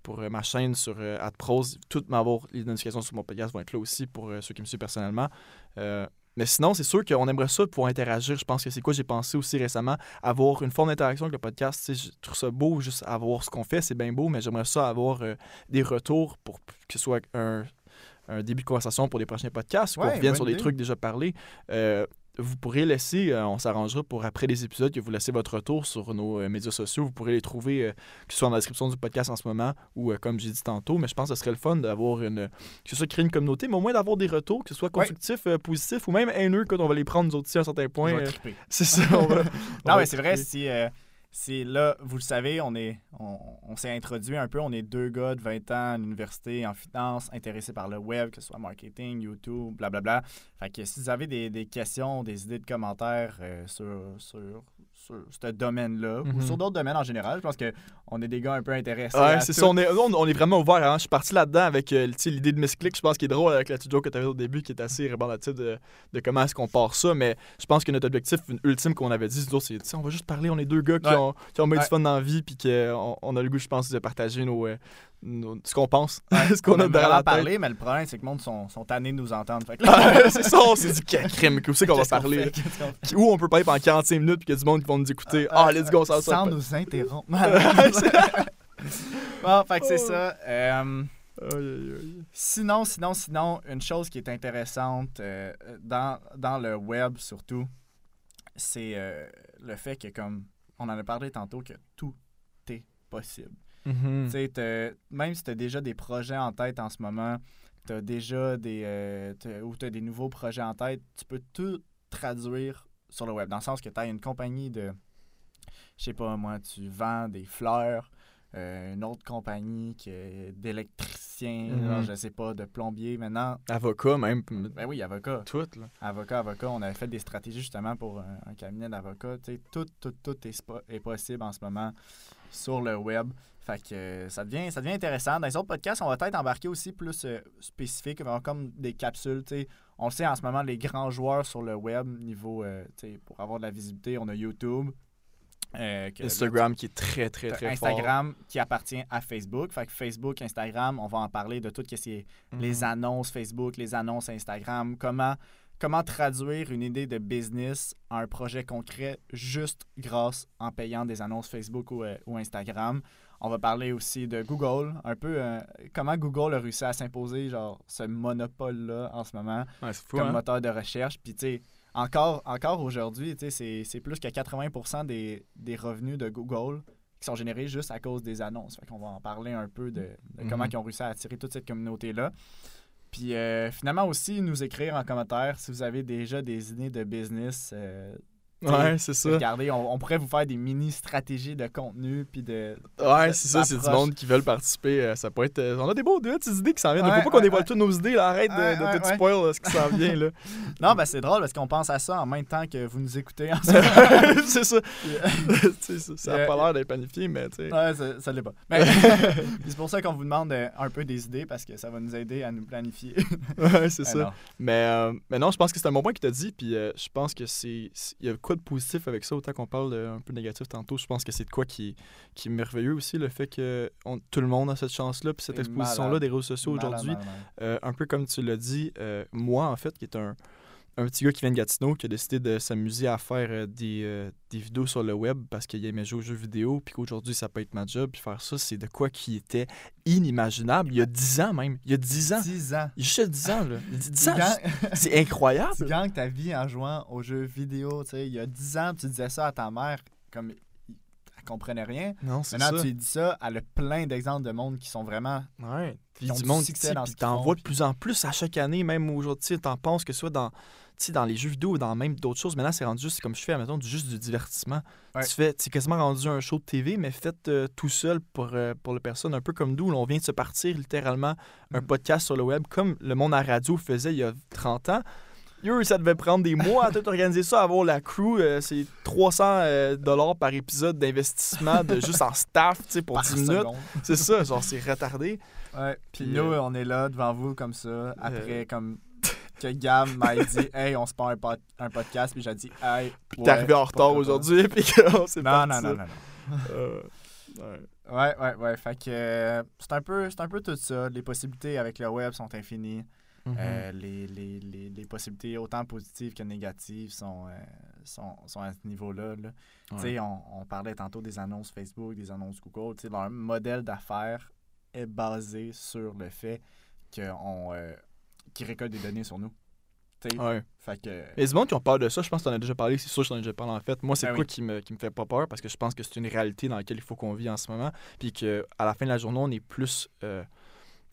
pour euh, ma chaîne sur euh, @prose. Toutes m'avoir les notifications sur mon podcast vont être là aussi pour ceux qui me suivent personnellement. Mais sinon, c'est sûr qu'on aimerait ça pour interagir. Je pense que c'est quoi j'ai pensé aussi récemment, avoir une forme d'interaction avec le podcast. Je trouve ça beau juste avoir ce qu'on fait, c'est bien beau, mais j'aimerais ça avoir des retours pour que ce soit un, un début de conversation pour les prochains podcasts, qu'on Ouais, revienne sur des trucs déjà parlés. Euh, vous pourrez laisser, euh, on s'arrangera pour après les épisodes, que vous laissez votre retour sur nos euh, médias sociaux. Vous pourrez les trouver, euh, que ce soit dans la description du podcast en ce moment ou comme j'ai dit tantôt. Mais je pense que ce serait le fun d'avoir une. que ce créer une communauté, mais au moins d'avoir des retours, que ce soit Ouais. constructif, euh, positif ou même haineux quand on va les prendre nous autres aussi à un certain point. C'est ça. on va- on Non, va mais c'est vrai, si, si là, vous le savez, on est on, s'est introduit un peu, on est deux gars de 20 ans à l'université en finance, intéressés par le web, que ce soit marketing, YouTube, blablabla. Fait que si vous avez des, des questions, des idées de commentaires euh, sur, sur, sur ce domaine-là, ou Mhm. sur d'autres domaines en général, je pense qu'on est des gars un peu intéressés. Ouais, c'est ça. On est, on, est vraiment ouvert. Hein. Je suis parti là-dedans avec euh, l'idée de Misclick. Je pense qu'il est drôle avec la joke que tu avais au début, qui est assez rébarbative de, de comment est-ce qu'on part ça. Mais je pense que notre objectif ultime qu'on avait dit, c'est on va juste parler. On est deux gars qui Ouais. ont, qui ont mis Ouais. du fun dans la vie, puis qu'on on a le goût, je pense, de partager nos, euh, nos- ce qu'on pense, ce On qu'on a derrière la parler, mais le problème, c'est que le monde sont, sont tannés de nous entendre. Là, c'est ça, on s'est dit, quel crime, où c'est qu'on va parler. Où on peut parler pendant 45 minutes, puis qu'il y a du monde qui vont nous écouter. Ah, let's go, ça va Sans ça. nous interrompre. bon, fait que c'est ça. Euh, aïe, aïe. Sinon, sinon, sinon, une chose qui est intéressante euh, dans, dans le web surtout, c'est euh, le fait que, comme on en a parlé tantôt, que tout est possible. T'as- même si tu as déjà des projets en tête en ce moment, tu as déjà des. euh, ou tu as des nouveaux projets en tête, tu peux tout traduire sur le web. Dans le sens que tu as une compagnie de. Je sais pas moi, tu vends des fleurs. euh, une autre compagnie qui est d'électricien, Mhm. genre, je sais pas, de plombier. Maintenant, Avocat, même. ben oui, avocat. Tout, là. Avocat, avocat, on avait fait des stratégies justement pour un, un cabinet sais, Tout, tout, tout est, est possible en ce moment sur le web. Fait que euh, ça devient, ça devient intéressant. Dans les autres podcasts, on va peut-être embarquer aussi plus euh, spécifique, comme des capsules. On le sait en ce moment, les grands joueurs sur le web, niveau euh, pour avoir de la visibilité, on a YouTube. euh, que- Instagram qui est très, très, très fort. Instagram qui appartient à Facebook. Fait que Facebook, Instagram, on va en parler de tout ce qui est les Mhm. annonces Facebook, les annonces Instagram, comment, comment traduire une idée de business en un projet concret juste grâce en payant des annonces Facebook ou, euh, ou Instagram? On va parler aussi de Google, un peu euh, comment Google a réussi à s'imposer genre ce monopole-là en ce moment Ouais, c'est fou, comme hein? moteur de recherche. Puis, tu sais, encore, encore aujourd'hui, c'est- plus que 80 des, des revenus de Google qui sont générés juste à cause des annonces. Fait qu'on va en parler un peu de, de comment ils ont réussi à attirer toute cette communauté-là. Puis euh, finalement aussi, nous écrire en commentaire si vous avez déjà des idées de business. euh, Ouais, c'est ça. regardez, on, on pourrait vous faire des mini stratégies de contenu puis de... Ouais, c'est ça, c'est du monde qui veulent participer. euh, Ça peut être. euh, On a des beaux des idées qui s'en viennent. Ouais, faut pas qu'on ouais, dévoile ouais. toutes nos idées, là. Arrête de- de, ouais. spoil là, ce qui s'en vient, là. Non, ben c'est drôle parce qu'on pense à ça en même temps que vous nous écoutez c'est ça. Euh, ça ça a Euh, pas l'air d'être planifié, mais tu sais. Ouais, ça, ça l'est pas. Mais c'est pour ça qu'on vous demande euh, un peu des idées parce que ça va nous aider à nous planifier. Ouais, c'est ça. non. Mais, euh, mais non, je pense que c'est un bon point que tu as dit. Puis euh, je pense que c'est. c'est- Il y a quoi de positif avec ça, autant qu'on parle de, un peu négatif tantôt. Je pense que c'est de quoi qui, qui est merveilleux aussi, le fait que on- tout le monde a cette chance-là, puis cette exposition-là des réseaux sociaux aujourd'hui. Euh, un peu comme tu l'as dit, euh, moi, en fait, qui est un, un petit gars qui vient de Gatineau, qui a décidé de s'amuser à faire euh, des, euh, des vidéos sur le web parce qu'il aimait jouer aux jeux vidéo, puis qu'aujourd'hui, ça peut être ma job, puis faire ça, c'est de quoi qui était inimaginable. Il y a 10 ans même. Il y a 10 ans. 10 ans. Il y a juste 10 ans, là. Il y a 10 Tu ans, c'est tu incroyable. gagnes ta vie en jouant aux jeux vidéo. tu sais. Il y a 10 ans, tu disais ça à ta mère. Comme, elle comprenait rien. Non, c'est Maintenant, ça. tu lui dis ça, elle a plein d'exemples de monde qui sont vraiment. Ouais. Puis ont du du monde, succès tu sais, dans puis ce qu'ils t'en vois de puis- plus en plus à chaque année, même aujourd'hui, tu t'en penses que ce soit dans, tu dans les jeux vidéo ou dans même d'autres choses. Maintenant, c'est rendu juste comme je fais, mettons, du- juste du divertissement. Ouais. Tu fais, c'est quasiment rendu un show de TV, mais fait euh, tout seul pour, euh, pour les personnes, un peu comme nous. on vient de se partir littéralement un Mm. podcast sur le web, comme le monde à radio faisait il y a 30 ans. Eux, ça devait prendre des mois à tout organiser ça, avoir la crew. euh, c'est 300 euh, dollars par épisode d'investissement de juste en staff, tu sais, pour par 10 minutes. C'est ça, genre, c'est retardé. Ouais. Puis nous, on est là devant vous comme ça. Après, comme que Gab m'a dit, hey, on se part un, pod- un podcast. Puis j'ai dit, hey. Puis ouais, t'es arrivé en retard aujourd'hui, puis qu'on s'est Non, non, non, non, non. Euh, ouais. Ouais, ouais, ouais. Fait que euh, c'est un, peu, c'est un peu tout ça. Les possibilités avec le web sont infinies. Mhm. Euh, les, les, les, les possibilités, autant positives que négatives, sont, euh, sont, sont à ce niveau-là. là. Tu Ouais. sais, on, on parlait tantôt des annonces Facebook, des annonces Google. Tu sais, leur modèle d'affaires est basé sur le fait qu'on, euh, qu'ils récoltent des données sur nous. Ouais. fait que... A du monde qui ont peur de ça. Je pense que tu en as déjà parlé. C'est sûr que je t'en ai déjà parlé en fait. Moi, c'est Ben quoi oui. qui, me, qui me fait pas peur parce que je pense que c'est une réalité dans laquelle il faut qu'on vit en ce moment. Puis qu'à la fin de la journée, on est plus. euh,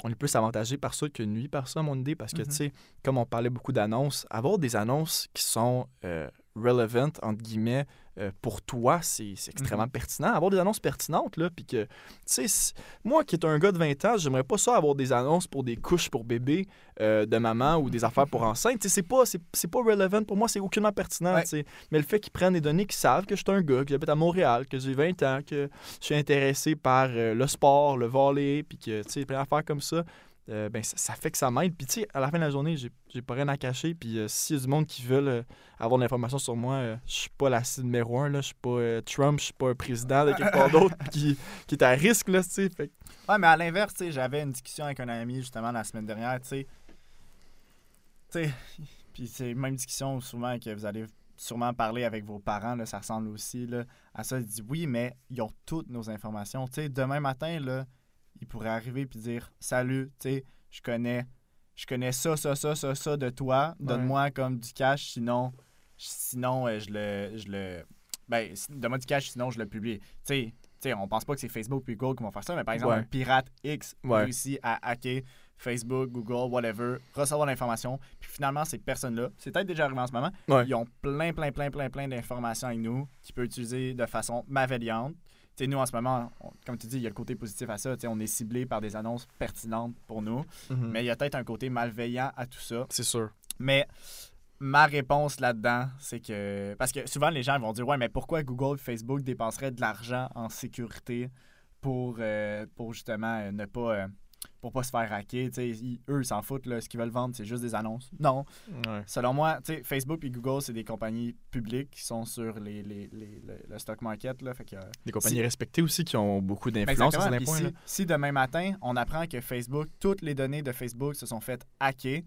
on est plus avantagé par ça que nuit par ça, à mon idée, parce que, Mhm. tu sais, comme on parlait beaucoup d'annonces, avoir des annonces qui sont euh, relevant, entre guillemets, euh, pour toi, c'est extrêmement Mhm. pertinent. Avoir des annonces pertinentes, là, puis que, tu sais, moi qui est un gars de 20 ans, j'aimerais pas ça avoir des annonces pour des couches pour bébé euh, de maman ou des affaires pour enceinte. Tu sais, c'est pas, pas relevant pour moi, c'est aucunement pertinent, Ouais. tu sais. Mais le fait qu'ils prennent des données, qu'ils savent que je suis un gars, que j'habite à Montréal, que j'ai 20 ans, que je suis intéressé par euh, le sport, le volley, puis que, tu sais, plein d'affaires comme ça, euh, ben, ça, ça fait que ça m'aide. Puis, tu sais, à la fin de la journée, j'ai, j'ai pas rien à cacher. Puis, euh, s'il y a du monde qui veut euh, avoir de l'information sur moi, euh, je suis pas la numéro un, là. Je suis pas Trump, je suis pas un président de quelque part d'autre qui, qui est à risque, là, tu sais. Fait Ouais, mais à l'inverse, tu sais, j'avais une discussion avec un ami justement la semaine dernière, tu sais. Tu sais, puis c'est la même discussion souvent que vous allez sûrement parler avec vos parents, là, ça ressemble aussi là, à ça. Il dit oui, mais ils ont toutes nos informations. Tu sais, demain matin, là, ils pourraient arriver puis dire Salut, tu sais, je connais, je connais ça, ça, ça, ça, ça de toi. Donne-moi comme du cash, sinon, sinon euh, je le. Je le ben, donne-moi du cash, sinon je le publie. Tu sais, tu sais, on pense pas que c'est Facebook puis Google qui vont faire ça, mais par exemple, Ouais. un pirate X Ouais. réussit à hacker Facebook, Google, whatever, recevoir l'information, puis finalement, ces personnes-là, c'est peut-être déjà arrivé en ce moment, Ouais. ils ont plein, plein, plein, plein, plein d'informations avec nous qu'ils peuvent utiliser de façon malveillante. Tu sais, nous, en ce moment, on- comme tu dis, il y a le côté positif à ça. Tu sais, on est ciblé par des annonces pertinentes pour nous, mais il y a peut-être un côté malveillant à tout ça. C'est sûr. Mais ma réponse là-dedans, c'est que. Parce que souvent, les gens vont dire Ouais, mais pourquoi Google et Facebook dépenseraient de l'argent en sécurité pour, euh, pour justement euh, ne pas. euh, pour pas se faire hacker, ils- eux, ils s'en foutent, là. ce qu'ils veulent vendre, c'est juste des annonces. Non. Ouais. Selon moi, Facebook et Google, c'est des compagnies publiques qui sont sur les, les, les- le, le stock market. Là, fait que, Des compagnies Si- respectées aussi qui ont beaucoup ben, d'influence à certains points. si, si demain matin, on apprend que Facebook, toutes les données de Facebook se sont faites hacker,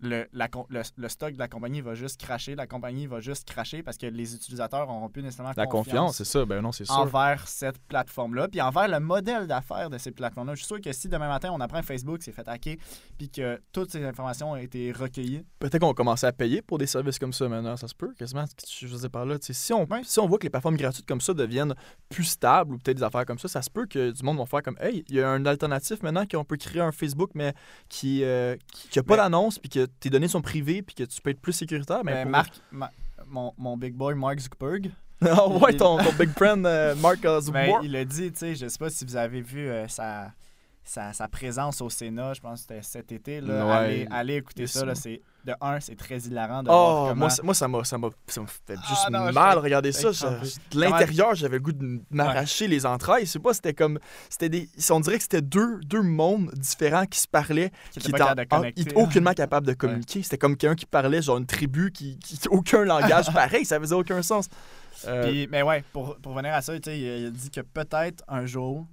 le, la le, le stock de la compagnie va juste cracher, la compagnie va juste cracher parce que les utilisateurs n'auront plus nécessairement La confiance, c'est ça. Ben non, c'est sûr. envers cette plateforme-là, puis envers le modèle d'affaires de ces plateformes-là. Je suis sûr que si demain matin, on apprend que Facebook s'est fait hacker, puis que toutes ces informations ont été recueillies, Peut-être qu'on va commencer à payer pour des services comme ça maintenant. Ça se peut, quasiment. ce que Je faisais par là. Sais, Si on, si on voit que les plateformes gratuites comme ça deviennent plus stables ou peut-être des affaires comme ça, ça se peut que du monde va faire comme Hey, il y a un alternatif maintenant qu'on peut créer un Facebook, mais qui n'a qui, qui a pas d'annonce, puis que tes données sont privées, puis que tu peux être plus sécuritaire. Mais pour- Marc, ma- mon, mon big boy Mark Zuckerberg, Ah ouais, il- ton, ton big friend euh, Mark Ben, Zuckerberg. il a dit, tu sais, je sais pas si vous avez vu euh, sa, sa, sa présence au Sénat, je pense que c'était cet été. Là, Ouais. allez, allez écouter ça. C'est, de un, c'est très hilarant de voir Oh, comment... moi, ça- moi, ça m'a ça m'a ça m'a fait Ah, juste non, mal regarder ça. Je- de l'intérieur, j'avais le goût de m'arracher les entrailles. Je sais pas, c'était comme. C'était des. On dirait que c'était deux, deux mondes différents qui se parlaient, qui étaient aucunement capables de communiquer. C'était comme quelqu'un qui parlait, genre une tribu qui. qui aucun langage pareil, ça faisait aucun sens. Euh, Puis, mais ouais, pour, pour venir à ça, il a dit que peut-être un jour,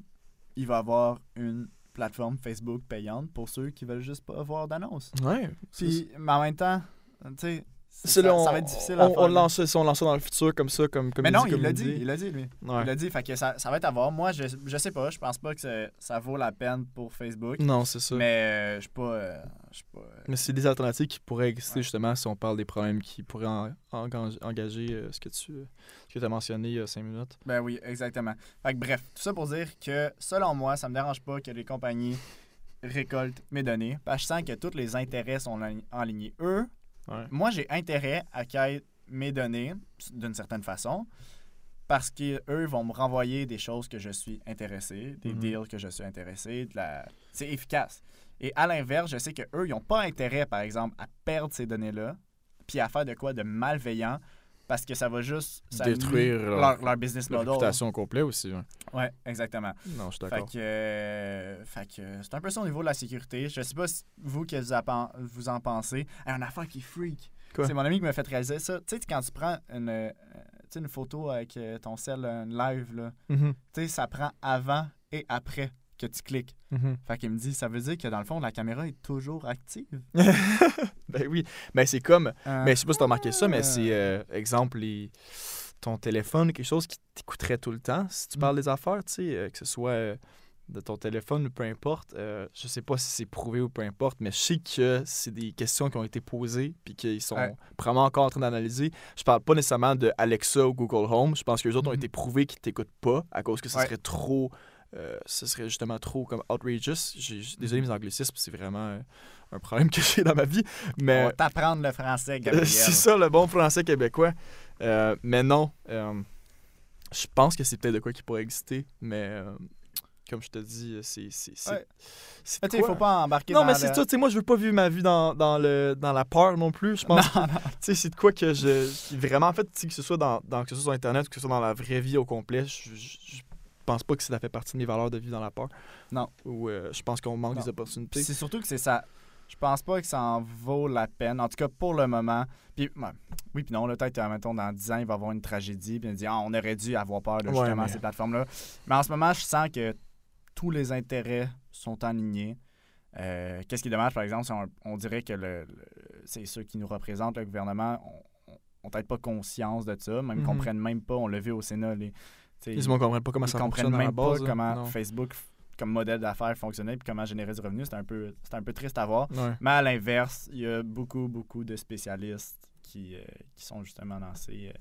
il va avoir une plateforme Facebook payante pour ceux qui veulent juste pas avoir d'annonce. ouais. Puis, mais en même temps, tu sais, ça, là, on, ça va être difficile à on, faire. on lance ça, on lance ça dans le futur comme ça, comme, comme Mais non, il l'a dit, il l'a dit, lui. Ouais. Il l'a dit, fait que ça, ça va être à voir. Moi, je, je sais pas, je pense pas que ça, vaut la peine pour Facebook. Non, c'est ça. Mais, Mais euh, je suis pas. euh, pas. euh, c'est des alternatives qui pourraient exister Ouais. justement si on parle des problèmes qui pourraient en- engager, engager, ce que tu que as mentionné il y a cinq minutes. Ben oui, exactement. Fait que bref, tout ça pour dire que selon moi, ça me dérange pas que les compagnies récoltent mes données. Parce que je sens que tous les intérêts sont en- enlignés. Eux, Ouais. moi, j'ai intérêt à qu'il mes données d'une certaine façon parce qu'eux vont me renvoyer des choses que je suis intéressé, des Mhm. deals que je suis intéressé. De la... C'est efficace. Et à l'inverse, je sais qu'eux, ils n'ont pas intérêt, par exemple, à perdre ces données-là puis à faire de quoi de malveillant parce que ça va juste ça Détruire leur- leur, leur business model. réputation au complet aussi. Ouais, exactement. Non, je suis Fait d'accord. que, euh, fait que c'est un peu ça au niveau de la sécurité. Je sais pas si vous que vous, appen- vous en pensez. Hey, une affaire qui est freak. C'est mon ami qui m'a fait réaliser ça. Tu sais, quand tu prends une, euh, une photo avec euh, ton cell, une live, là, Mhm, tu sais, ça prend avant et après que tu cliques. mhm. Fait qu'il me dit, ça veut dire que dans le fond, la caméra est toujours active. ben oui, ben c'est comme Euh, Mais je sais pas si t'as remarqué ça, mais Ah. c'est, euh, exemple, les... ton téléphone, quelque chose qui t'écouterait tout le temps. Si tu Mm. parles des affaires, tu sais, euh, que ce soit euh, de ton téléphone ou peu importe, je sais pas si c'est prouvé ou peu importe, mais je sais que c'est des questions qui ont été posées puis qu'ils sont Ouais. probablement encore en train d'analyser. Je parle pas nécessairement de Alexa ou Google Home. Je pense que les autres ont Mhm. été prouvés qu'ils t'écoutent pas à cause que ce Ouais. serait trop. Euh, ce serait justement trop comme outrageous. J'ai, désolé Mhm. mes anglicismes, c'est vraiment euh, un problème que j'ai dans ma vie. On Mais va t'apprendre le français, Gabriel. C'est ça, le bon français québécois. Euh, mais non, euh, je pense que c'est peut-être de quoi qui pourrait exister, mais comme je te dis, c'est. c'est, c'est, faut pas embarquer Non, dans mais c'est le- ça, moi je veux pas vivre ma vie dans, dans, le, dans la peur non plus. Je pense que, c'est de quoi que je. Vraiment, en fait, que ce soit dans, dans- que ce soit sur Internet que ce soit dans la vraie vie au complet, je, je, je pense pas que ça fait partie de mes valeurs de vivre dans la peur. Non. Ou euh, je pense qu'on manque Non. des opportunités. C'est surtout que c'est ça. Je pense pas que ça en vaut la peine. En tout cas, pour le moment. Puis, oui, puis non, là, peut-être, euh, mettons, dans 10 ans, il va y avoir une tragédie. Puis on dit, ah, on aurait dû avoir peur de Ouais, justement mais- ces plateformes-là. Mais en ce moment, je sens que tous les intérêts sont alignés. Euh, Qu'est-ce qui est dommage, par exemple, c'est on, on dirait que le, le- c'est ceux qui nous représentent, le gouvernement, ont- ont peut-être pas conscience de ça, même Mhm. comprennent même pas. On l'a vu au Sénat. Les, Ils ne comprennent pas comment ils ça fonctionne même base. pas comment Non. Facebook comme modèle d'affaires fonctionnait puis comment générer du revenu. C'est un peu un peu triste à voir. Ouais. Mais à l'inverse, il y a beaucoup beaucoup de spécialistes qui, euh, qui sont justement dans ces euh,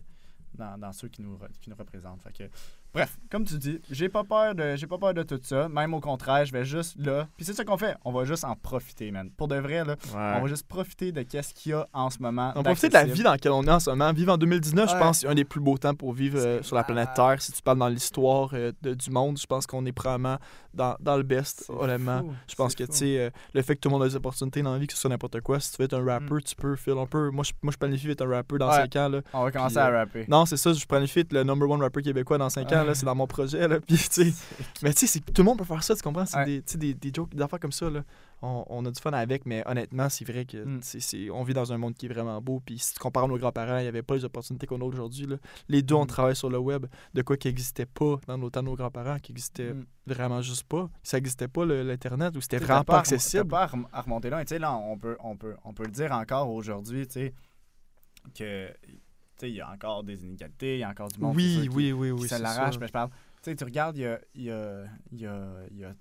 dans, dans ceux qui nous, qui nous représentent. Fait que, bref, comme tu dis, j'ai pas peur de j'ai pas peur de tout ça. Même au contraire, je vais juste là. Puis c'est ça qu'on fait. On va juste en profiter, man. Pour de vrai là, on va juste profiter de qu'est-ce qu'il y a en ce moment. On profite de la vie dans laquelle on est en ce moment. Vivre en 2019, je pense, c'est un des plus beaux temps pour vivre euh, sur la planète. Terre. Si tu parles dans l'histoire euh, de- du monde, je pense qu'on est probablement dans, dans le best, honnêtement. fou, Je pense que, tu sais, euh, le fait que tout le monde a des opportunités dans la vie, que ce soit n'importe quoi, si tu veux être un rapper, Mm. tu peux faire un peu. Moi, je, moi, je planifie être un rapper dans Ouais. 5 ans. Là. On va commencer Puis, à euh, rapper. Non, c'est ça, je planifie être le number one rapper québécois dans 5 ans. Là, c'est dans mon projet. Là, puis, tu sais, mais tu sais, tout le monde peut faire ça, tu comprends? C'est Ouais. des, tu sais, des, des jokes, des affaires comme ça. Là. On, on a du fun avec, mais honnêtement, c'est vrai que Mm. c'est- on vit dans un monde qui est vraiment beau. Puis si tu compares nos grands-parents, il n'y avait pas les opportunités qu'on a aujourd'hui. là. Les deux, on Mm. travaille sur le web, de quoi qui n'existait pas dans nos temps de nos grands-parents, qui existait Mm. vraiment juste pas. Ça n'existait pas l'Internet ou c'était vraiment pas accessible. Pas à rem- à remonter là. Tu sais, là, on peut, on, peut, on peut le dire encore aujourd'hui, tu sais, que il y a encore des inégalités, il y a encore du monde Oui, qui- oui, oui, qui oui. se c'est l'arrache. Mais je parle, tu sais, tu regardes, il y a, y, a, y, a, y a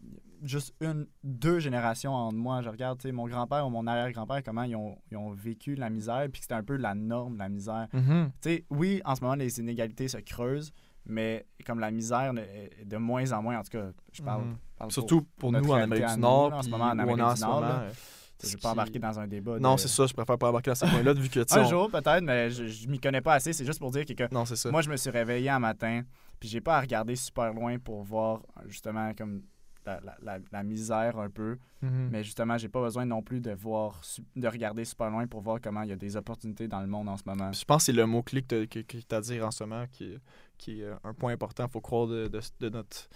juste une, deux générations entre moi. Je regarde, tu sais, mon grand-père ou mon arrière-grand-père, comment ils ont, ils ont vécu la misère, puis c'était un peu la norme, la misère. Tu sais, oui, en ce moment, les inégalités se creusent, mais comme la misère est de moins en moins, en tout cas, je parle. Parle pour- Surtout pour notre nous en Amérique du Nord, en ce moment, en Amérique du Nord, Je vais pas embarquer dans un débat. Non, de- c'est ça, je préfère pas embarquer dans ce point-là, vu que, Un on- jour, peut-être, mais je, je m'y connais pas assez. C'est juste pour dire que, que Non, c'est ça. moi, je me suis réveillé un matin, puis j'ai pas à regarder super loin pour voir, justement, comme la, la- la- la misère un peu. Mhm. Mais justement, j'ai pas besoin non plus de voir, de regarder super loin pour voir comment il y a des opportunités dans le monde en ce moment. Je pense que c'est le mot-clé que tu as à dire en ce moment qui, est- qui est un point important. Il faut croire de, de- de notre.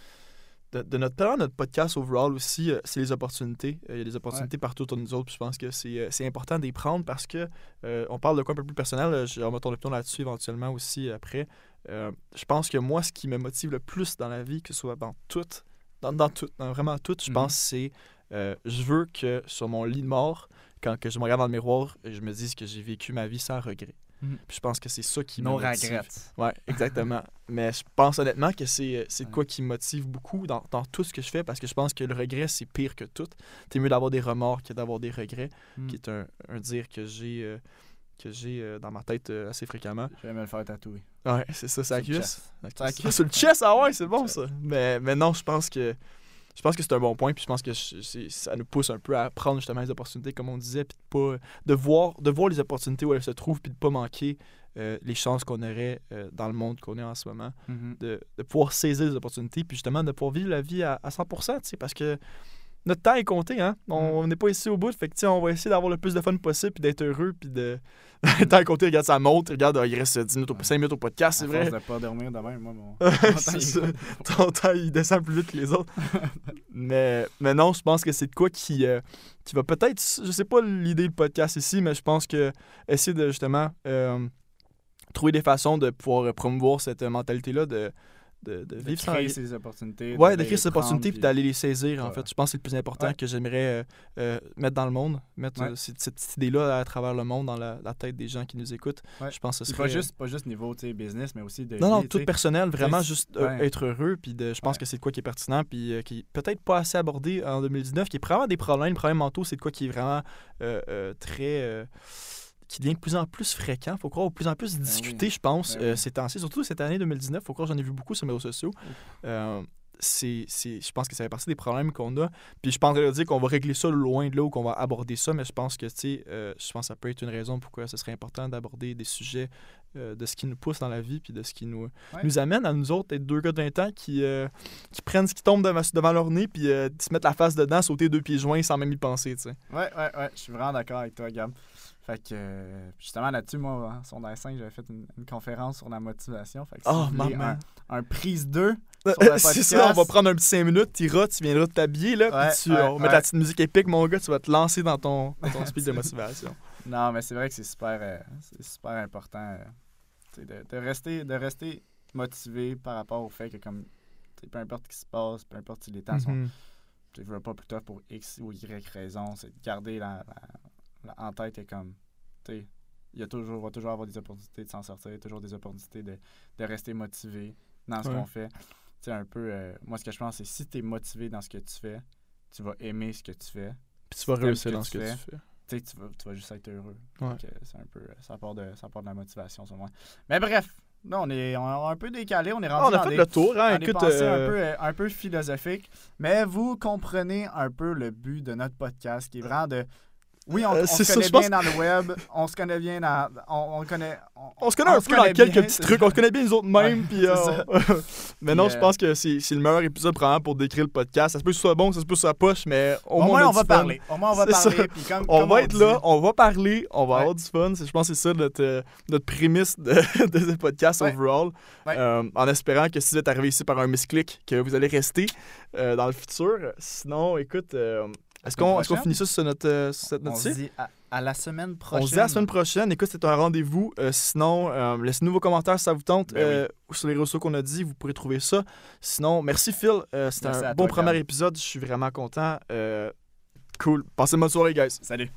De, de notre, pendant notre podcast overall aussi, euh, c'est les opportunités. Euh, Il y a des opportunités partout autour de nous autres. puis je pense que c'est euh, c'est important d'y prendre parce que on parle de quoi un peu plus personnel. Je vais remettre ton opinion là-dessus éventuellement aussi après. Je pense que moi, ce qui me motive le plus dans la vie, que ce soit dans tout, dans, dans tout, dans vraiment tout, je Mhm. pense que c'est je veux que sur mon lit de mort, quand que je me regarde dans le miroir, je me dis que j'ai vécu ma vie sans regret. Mhm. Puis je pense que c'est ça qui me No motive. regrets. Ouais, exactement. Mais je pense honnêtement que c'est c'est de quoi qui me motive beaucoup dans, dans tout ce que je fais parce que je pense que le regret, c'est pire que tout. C'est mieux d'avoir des remords que d'avoir des regrets, Mm. qui est un, un dire que j'ai euh, que j'ai euh, dans ma tête euh, assez fréquemment. Je vais me le faire tatouer. Ouais, c'est ça, le cuisse. chest. La Sur le chest, ah ouais, c'est bon ça. Mais, mais non, je pense que je pense que c'est un bon point, puis je pense que ça nous pousse un peu à prendre justement les opportunités, comme on disait, puis de pas de voir, de voir les opportunités où elles se trouvent, puis de pas manquer euh, les chances qu'on aurait euh, dans le monde qu'on est en ce moment, Mhm. de, de pouvoir saisir les opportunités, puis justement de pouvoir vivre la vie à, à 100%, tu sais, parce que notre temps est compté, hein. Mm. On n'est pas ici au bout, fait que on va essayer d'avoir le plus de fun possible, puis d'être heureux, puis de. le temps est compté, regarde sa montre, regarde, il reste 10 minutes, au- Ouais. 5 minutes au podcast, c'est vrai. force de pas dormir demain, moi, mon. ça. Ton temps, il descend plus vite que les autres. mais, mais non, je pense que c'est de quoi qui, euh, qui va peut-être. Je sais pas l'idée du podcast ici, mais je pense que essayer de justement euh, trouver des façons de pouvoir promouvoir cette mentalité-là de, de, de De vivre sans créer ces opportunités. Ouais, de les créer ces opportunités puis d'aller les saisir, en fait. Je pense que c'est le plus important Ouais. que j'aimerais euh, euh, mettre dans le monde, mettre Ouais. euh, cette, cette idée-là à travers le monde, dans la, la tête des gens qui nous écoutent. Je pense que ce serait... pas juste, pas juste niveau business, mais aussi de. Non, non, vie, tout personnel, vraiment juste être heureux. Puis de, je pense que c'est de quoi qui est pertinent, puis qui est peut-être pas assez abordé en 2019, qui est vraiment des problèmes, des problèmes mentaux, c'est de quoi qui est vraiment très. Qui devient de plus en plus fréquent. faut croire de plus en plus discuter, je pense, Ben euh, ces temps-ci, surtout cette année 2019. faut croire j'en ai vu beaucoup sur mes réseaux sociaux. Euh, c'est, c'est- je pense que ça fait partie des problèmes qu'on a. Puis je pense dire qu'on va régler ça loin de là ou qu'on va aborder ça, mais je pense que, euh, je pense que ça peut être une raison pourquoi ce serait important d'aborder des sujets euh, de ce qui nous pousse dans la vie puis de ce qui nous, nous amène à nous autres, être deux gars 20 ans qui, euh, qui prennent ce qui tombe devant, devant leur nez puis euh, se mettent la face dedans, sauter deux pieds joints sans même y penser, tu sais. Ouais, ouais, ouais, je suis vraiment d'accord avec toi, Gab. Fait que, euh, justement, là-dessus, moi, en secondaire 5, j'avais fait une, une conférence sur la motivation. Fait que Oh, maman. un, un prise 2 sur le c'est ça, on va prendre un petit 5 minutes, t'iras, tu viendras t'habiller, là, Ouais, puis tu, ouais, on va mettre ouais. la petite musique épique, mon gars, tu vas te lancer dans ton, dans ton speech de motivation. Non, mais c'est vrai que c'est super, euh, super important euh, de, de rester, de rester motivé par rapport au fait que, comme, peu importe ce qui se passe, peu importe si les temps sont Mhm. tu veux pas plus tard pour X ou Y raison, c'est de garder la- la- en tête et comme, tu sais, il y a toujours, va toujours avoir des opportunités de s'en sortir, toujours des opportunités de, de rester motivé dans ce Ouais. qu'on fait. Tu sais, un peu, euh, moi, ce que je pense, c'est si tu es motivé dans ce que tu fais, tu vas aimer ce que tu fais. Puis tu vas réussir ce que dans tu ce que tu fais. Tu tu vas, tu vas juste être heureux. Ouais. Euh, c'est un peu, euh, ça part, de, ça part de la motivation, sur moi. Mais bref, là, on est, on est un peu décalé, on est Ah, rendu on a dans fait des- le tour, hein, est écoute. passé euh, un, peu, euh, un peu philosophique, mais vous comprenez un peu le but de notre podcast, qui est vraiment de... Oui, on, Euh, on se ça, connaît pense- bien dans le web, on se connaît bien dans... On, on connaît... On se connaît un peu dans quelques bien, petits trucs, on se connaît bien les autres mêmes, Ouais, euh, mais non, euh, je pense que c'est le meilleur épisode probablement pour décrire le podcast. Ça se peut que ce soit bon, ça se peut que ce soit poche, mais au, Au, moins, on va parler. Au moins, on va C'est ça. parler. Puis comme, On comme va être dit- là, on va parler, on va Ouais. avoir du fun. Je pense que c'est ça notre, euh, notre prémisse de, de ce podcast Ouais. overall. Euh, en espérant que si vous êtes arrivé ici par un misclick, que vous allez rester euh, dans le futur. Sinon, écoute, euh, est-ce qu'on est finit ça sur notre, euh, sur cette On note-ci? se dit à, à la semaine prochaine. On se dit à la semaine prochaine. Écoute, c'est un rendez-vous. Euh, sinon, euh, laissez-nous vos commentaires si ça vous tente. Ben oui. euh, sur les réseaux qu'on a dit, vous pourrez trouver ça. Sinon, merci Phil. C'était un bon toi, premier épisode. Je suis vraiment content. Cool. Passez une bonne soirée, guys. Salut.